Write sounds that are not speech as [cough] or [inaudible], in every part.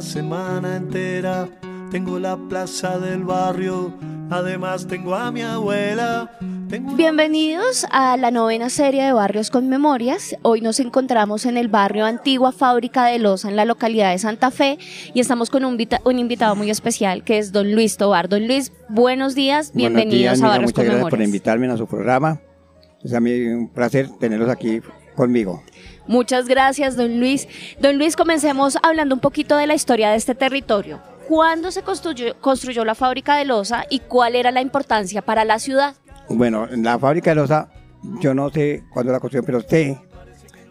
Una semana entera, tengo la plaza del barrio, además tengo a mi abuela. Tengo Bienvenidos a la novena serie de Barrios con Memorias. Hoy nos encontramos en el barrio Antigua Fábrica de Loza, en la localidad de Santa Fe, y estamos con un, vita- un invitado muy especial, que es don Luis Tobar. Don Luis, buenos días, bienvenidos Buenos días, a Barrios muchas con gracias por Memorias. invitarme a su programa. Es a mí un placer tenerlos aquí conmigo. Muchas gracias, don Luis. Don Luis, comencemos hablando un poquito de la historia de este territorio. ¿Cuándo se construyó, construyó la fábrica de Loza y cuál era la importancia para la ciudad? Bueno, en la fábrica de loza, yo no sé cuándo la construyeron, pero sé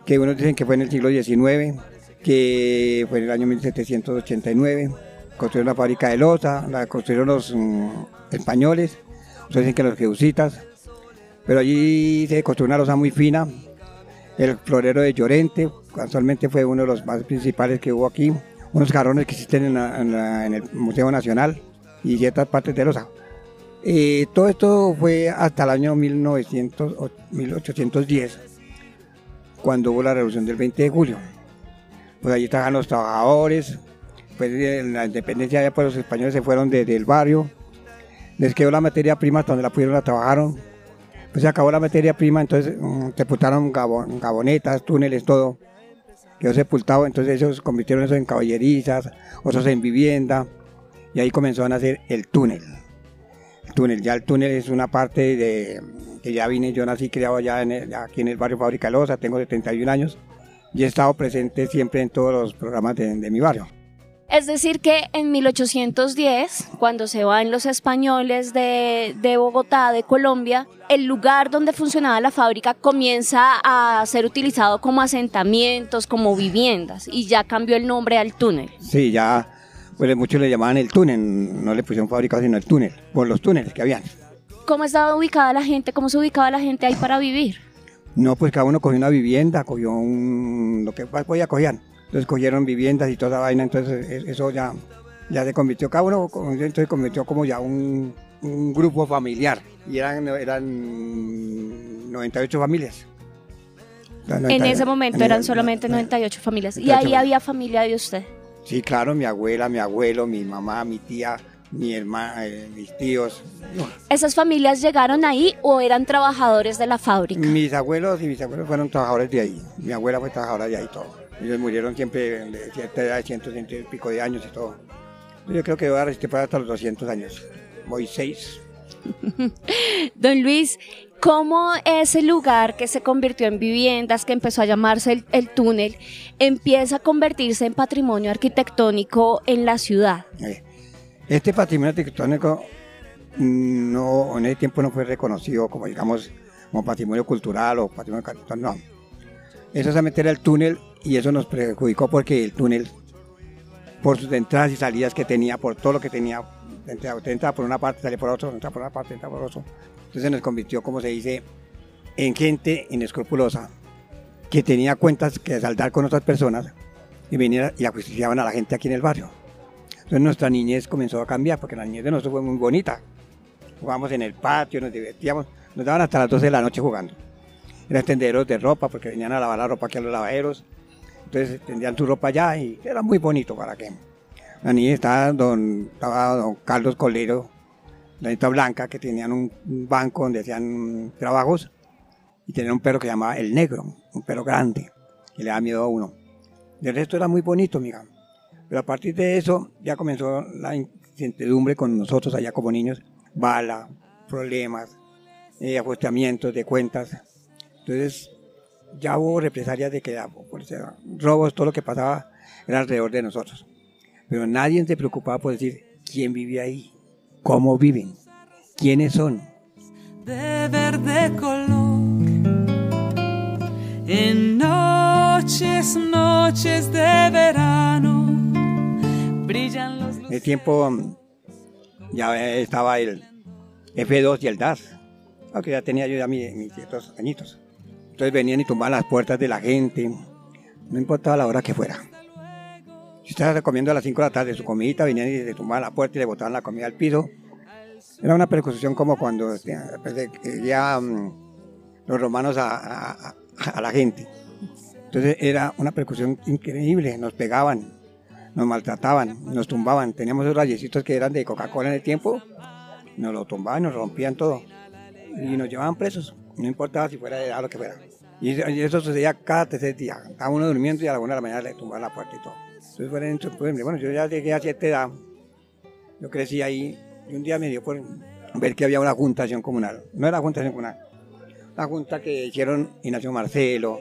que unos dicen que fue en el siglo XIX, que fue en el año 1789. Construyeron la fábrica de loza, la construyeron los mm, españoles, dicen que los jesuitas, pero allí se construyó una loza muy fina. El florero de Llorente, casualmente fue uno de los más principales que hubo aquí. Unos jarrones que existen en, el Museo Nacional y ciertas partes de loza. Eh, todo esto fue hasta el año 1900, o 1810, cuando hubo la revolución del 20 de julio. Pues allí estaban los trabajadores, pues en la independencia ya pues los españoles se fueron de- del barrio, les quedó la materia prima hasta donde la pudieron, la trabajaron. Pues se acabó la materia prima, entonces mm, sepultaron gabo- gabonetas, túneles, todo. Quedó sepultado, entonces ellos convirtieron eso en caballerizas, otros en vivienda, y ahí comenzó a nacer el túnel túnel. Ya el túnel es una parte de que ya vine, yo nací criado allá aquí en el barrio Fábrica de Loza, tengo 71 años y he estado presente siempre en todos los programas de mi barrio. Es decir, que en 1810, cuando se van los españoles de, de Bogotá, de Colombia, el lugar donde funcionaba la fábrica comienza a ser utilizado como asentamientos, como viviendas, y ya cambió el nombre al túnel. Sí, ya pues muchos le llamaban el túnel, no le pusieron fábrica sino el túnel, por los túneles que habían. ¿Cómo estaba ubicada la gente? ¿Cómo se ubicaba la gente ahí para vivir? No, pues cada uno cogió una vivienda, cogió un, lo que podía cogían. Entonces cogieron viviendas y toda esa vaina, entonces e- eso ya, ya se convirtió, cada uno entonces se convirtió como ya un, un grupo familiar. Y eran, eran 98 familias. En 90 ese momento en eran el- solamente eh, 98 familias. Y 98 ahí había familia de usted. Sí, claro, mi abuela, mi abuelo, mi mamá, mi tía, mi hermana, mis tíos. ¿Esas familias llegaron ahí o eran trabajadores de la fábrica? Mis abuelos y mis abuelos fueron trabajadores de ahí. Mi abuela fue trabajadora de ahí todo. Ellos murieron siempre de cierta edad, de ciento, ciento y pico de años y todo. Yo creo que voy a resistir hasta los 200 años. Voy seis. [laughs] Don Luis, ¿cómo ese lugar que se convirtió en viviendas, que empezó a llamarse el, el túnel, empieza a convertirse en patrimonio arquitectónico en la ciudad? Eh, Este patrimonio arquitectónico mm, no, en ese tiempo no fue reconocido como, digamos, como patrimonio cultural o patrimonio arquitectónico. No. Eso solamente era el túnel y eso nos perjudicó porque el túnel, por sus entradas y salidas que tenía, por todo lo que tenía, entraba por una parte, salía por otra, entraba por una parte, entraba por otra. Entonces nos convirtió, como se dice, en gente inescrupulosa, que tenía cuentas que saldar con otras personas y venían y ajusticiaban a la gente aquí en el barrio. Entonces nuestra niñez comenzó a cambiar, porque la niñez de nosotros fue muy bonita. Jugábamos en el patio, nos divertíamos, nos daban hasta las 12 de la noche jugando. Eran tenderos de ropa, porque venían a lavar la ropa aquí a los lavaderos. Entonces tendían su ropa allá y era muy bonito para que. La niña estaba don, estaba don Carlos Colero, la niña Blanca, que tenían un, banco donde hacían trabajos y tenían un perro que llamaba El Negro, un perro grande, que le daba miedo a uno. El resto era muy bonito, mira. Pero a partir de eso ya comenzó la incertidumbre con nosotros allá como niños, bala, problemas, eh, ajustamientos de cuentas. Entonces ya hubo represalias de que policía, robos, todo lo que pasaba era alrededor de nosotros. Pero nadie se preocupaba por decir quién vivía ahí. cómo viven, quiénes son. de verde color. En noches, noches de verano, brillan los En el tiempo ya estaba el F2 y el DAS, aunque ya tenía yo ya mi- mis ciertos añitos. Entonces venían y tumbaban las puertas de la gente, no importaba la hora que fuera. Si estaba comiendo a las 5 de la tarde su comidita, venían y le tumbaban la puerta y le botaban la comida al piso. Era una persecución como cuando este, ya los romanos a, a- la gente. Entonces era una persecución increíble, nos pegaban, nos maltrataban, nos tumbaban. Teníamos esos rayecitos que eran de Coca-Cola en el tiempo, nos lo tumbaban, nos rompían todo y nos llevaban presos, no importaba si fuera o lo que fuera. Y eso, sucedía cada tercer día. Estaba uno durmiendo y a la una de la mañana le tumbaban la puerta y todo. Entonces, fuera dentro, pues, bueno, yo ya llegué a cierta edad, yo crecí ahí y un día me dio por ver que había una juntación comunal. No era juntación comunal, la junta que hicieron Ignacio Marcelo,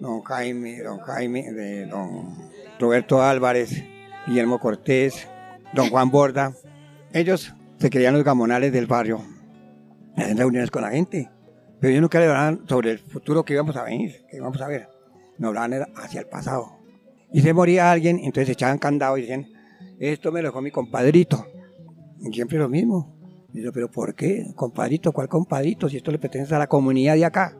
don Jaime, don Jaime, don Roberto Álvarez, Guillermo Cortés, don Juan Borda. Ellos se creían los gamonales del barrio, hacían reuniones con la gente, pero ellos nunca le hablaban sobre el futuro que íbamos a venir, que íbamos a ver. No hablaban hacia el pasado. Y se moría alguien, entonces echaban candado y decían, esto me lo dejó mi compadrito. Y siempre lo mismo. Y yo, pero ¿por qué? Compadrito, ¿cuál compadrito? Si esto le pertenece a la comunidad de acá.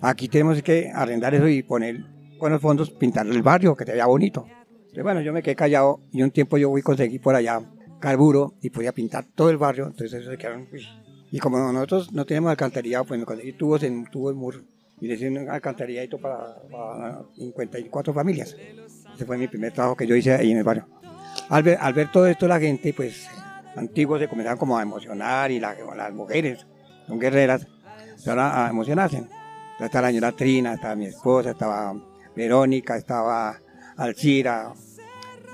Aquí tenemos que arrendar eso y poner con los fondos, pintar el barrio, que se vea bonito. Entonces, bueno, yo me quedé callado y un tiempo yo fui a conseguir por allá carburo y podía pintar todo el barrio. Entonces eso se quedaron. uy. Y como nosotros no tenemos alcantarillado, pues me conseguí tubos en tubo el muro y le hice un alcantarilladito para, para 54 familias. Ese fue mi primer trabajo que yo hice ahí en el barrio. Al ver, todo esto, la gente, pues, antiguos se comenzaban como a emocionar y la- las mujeres, son guerreras, se van a, a emocionarse. Entonces, estaba la señora Trina, estaba mi esposa, estaba Verónica, estaba Alcira,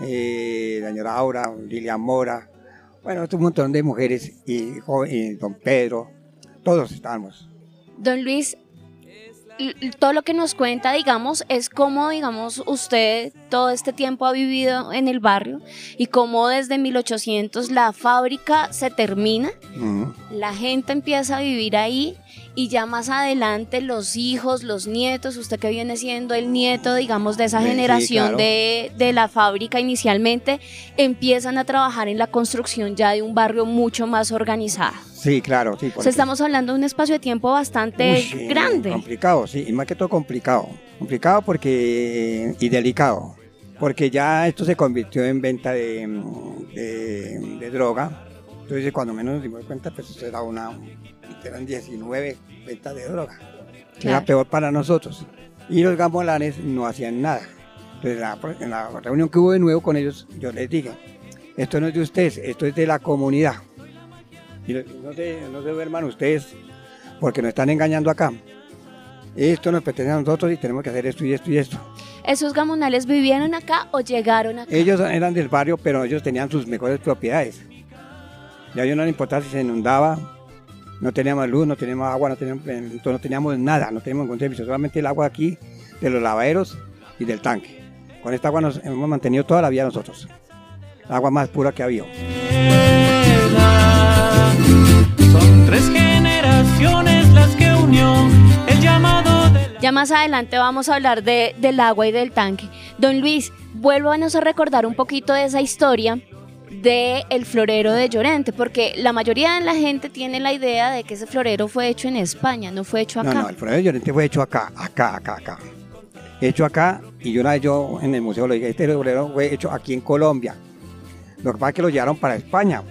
eh, la señora Aura, Lilian Mora, bueno, un montón de mujeres y, y don Pedro, todos estábamos. Don Luis, todo lo que nos cuenta, digamos, es cómo, digamos, usted todo este tiempo ha vivido en el barrio y cómo desde 1800 la fábrica se termina, Ujú. La gente empieza a vivir ahí y ya más adelante los hijos, los nietos, usted que viene siendo el nieto, digamos, de esa Sí, generación claro. de, de la fábrica inicialmente, empiezan a trabajar en la construcción ya de un barrio mucho más organizado. Sí, claro, sí. O porque- sea, estamos hablando de un espacio de tiempo bastante Uy, grande. Complicado, sí, y más que todo complicado. Complicado porque y delicado, porque ya esto se convirtió en venta de, de, de droga. Entonces, cuando menos nos dimos cuenta, pues eso era una, eran 19 ventas de droga. Claro. Era peor para nosotros. Y los gamolanes no hacían nada. Entonces, la- en la reunión que hubo de nuevo con ellos, yo les dije, esto no es de ustedes, esto es de la comunidad. Y no se, no se duerman ustedes porque nos están engañando acá. Esto nos pertenece a nosotros y tenemos que hacer esto y esto y esto. ¿Esos gamonales vivieron acá o llegaron acá? Ellos eran del barrio, pero ellos tenían sus mejores propiedades. Y a ellos no les importaba si se inundaba, no teníamos luz, no teníamos agua, no teníamos, entonces no teníamos nada, no teníamos ningún servicio, solamente el agua aquí de los lavaderos y del tanque. Con esta agua nos hemos mantenido toda la vida nosotros. La agua más pura que ha habido. Son tres generaciones las que unió el llamado de la... Ya más adelante vamos a hablar de, del agua y del tanque. Don Luis, vuélvanos a recordar un poquito de esa historia de el florero de Llorente, porque la mayoría de la gente tiene la idea de que ese florero fue hecho en España, no fue hecho acá. No, no, el florero de Llorente fue hecho acá, acá, acá, acá. Hecho acá, y yo una vez yo en el museo lo dije, este florero fue hecho aquí en Colombia. Lo que pasa es que lo llevaron para España.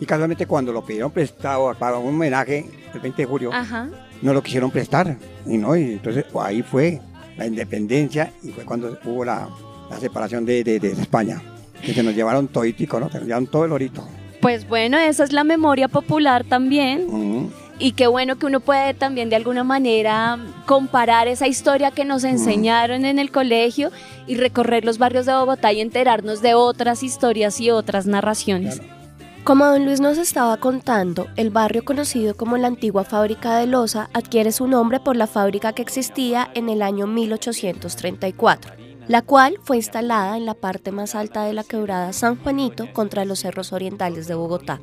Y casualmente cuando lo pidieron prestado para un homenaje el 20 de julio, Ajá. no lo quisieron prestar. Y no, y entonces pues, ahí fue la independencia y fue cuando hubo la, la separación de, de- de España. Que se nos llevaron toditico, ¿no? Se nos llevaron todo el orito. Pues bueno, esa es la memoria popular también. Y qué bueno que uno puede también de alguna manera comparar esa historia que nos enseñaron en el colegio y recorrer los barrios de Bogotá y enterarnos de otras historias y otras narraciones. Claro. Como don Luis nos estaba contando, el barrio conocido como la antigua fábrica de loza adquiere su nombre por la fábrica que existía en el año 1834. La cual fue instalada en la parte más alta de la quebrada San Juanito contra los cerros orientales de Bogotá.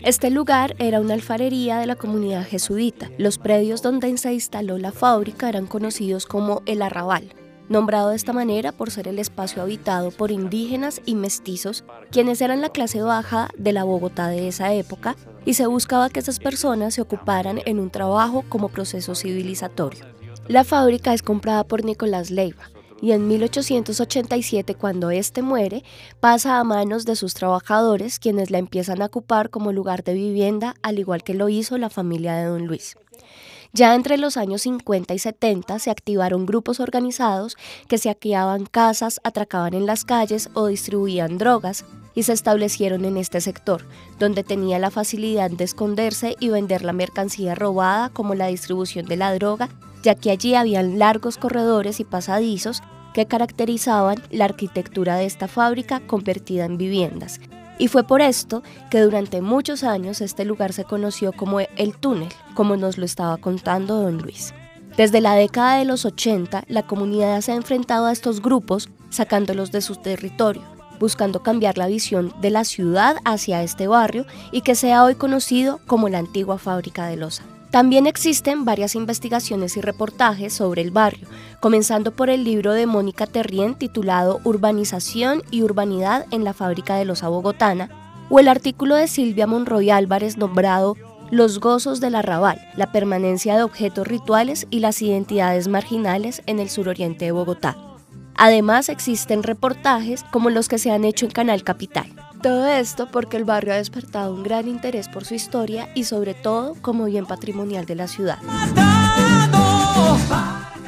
Este lugar era una alfarería de la comunidad jesuita. Los predios donde se instaló la fábrica eran conocidos como el Arrabal, nombrado de esta manera por ser el espacio habitado por indígenas y mestizos, quienes eran la clase baja de la Bogotá de esa época, y se buscaba que esas personas se ocuparan en un trabajo como proceso civilizatorio. La fábrica es comprada por Nicolás Leiva, y en 1887, cuando éste muere, pasa a manos de sus trabajadores, quienes la empiezan a ocupar como lugar de vivienda, al igual que lo hizo la familia de don Luis. Ya entre los años 50 y 70 se activaron grupos organizados que saqueaban casas, atracaban en las calles o distribuían drogas y se establecieron en este sector, donde tenía la facilidad de esconderse y vender la mercancía robada como la distribución de la droga, ya que allí habían largos corredores y pasadizos que caracterizaban la arquitectura de esta fábrica convertida en viviendas, y fue por esto que durante muchos años este lugar se conoció como el túnel, como nos lo estaba contando don Luis. Desde la década de los 80, la comunidad se ha enfrentado a estos grupos sacándolos de su territorio, buscando cambiar la visión de la ciudad hacia este barrio y que sea hoy conocido como la antigua fábrica de losa. También existen varias investigaciones y reportajes sobre el barrio, comenzando por el libro de Mónica Terrien titulado Urbanización y Urbanidad en la fábrica de losa bogotana, o el artículo de Silvia Monroy Álvarez nombrado Los gozos del arrabal, la permanencia de objetos rituales y las identidades marginales en el suroriente de Bogotá. Además existen reportajes como los que se han hecho en Canal Capital. Todo esto porque el barrio ha despertado un gran interés por su historia y sobre todo como bien patrimonial de la ciudad.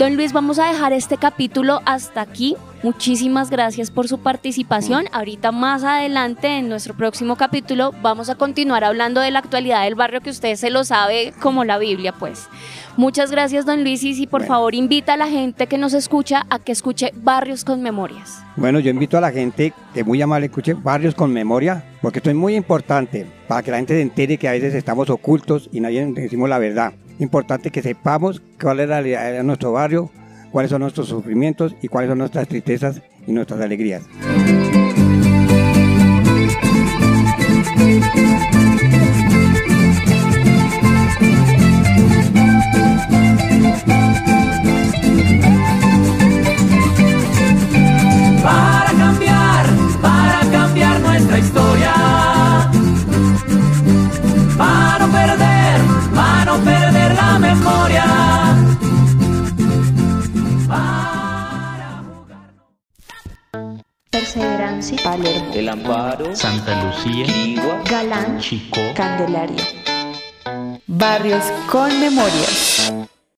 Don Luis, vamos a dejar este capítulo hasta aquí. Muchísimas gracias por su participación. Ahorita más adelante en nuestro próximo capítulo vamos a continuar hablando de la actualidad del barrio que usted se lo sabe como la Biblia, pues. Muchas gracias, don Luis, y si por favor invita a la gente que nos escucha a que escuche Barrios con Memorias. Bueno, yo invito a la gente que muy amable escuche Barrios con Memoria, porque esto es muy importante para que la gente se entere que a veces estamos ocultos y nadie decimos la verdad. Importante que sepamos cuál es la realidad de nuestro barrio, cuáles son nuestros sufrimientos y cuáles son nuestras tristezas y nuestras alegrías. Candelaria. Barrios con memorias.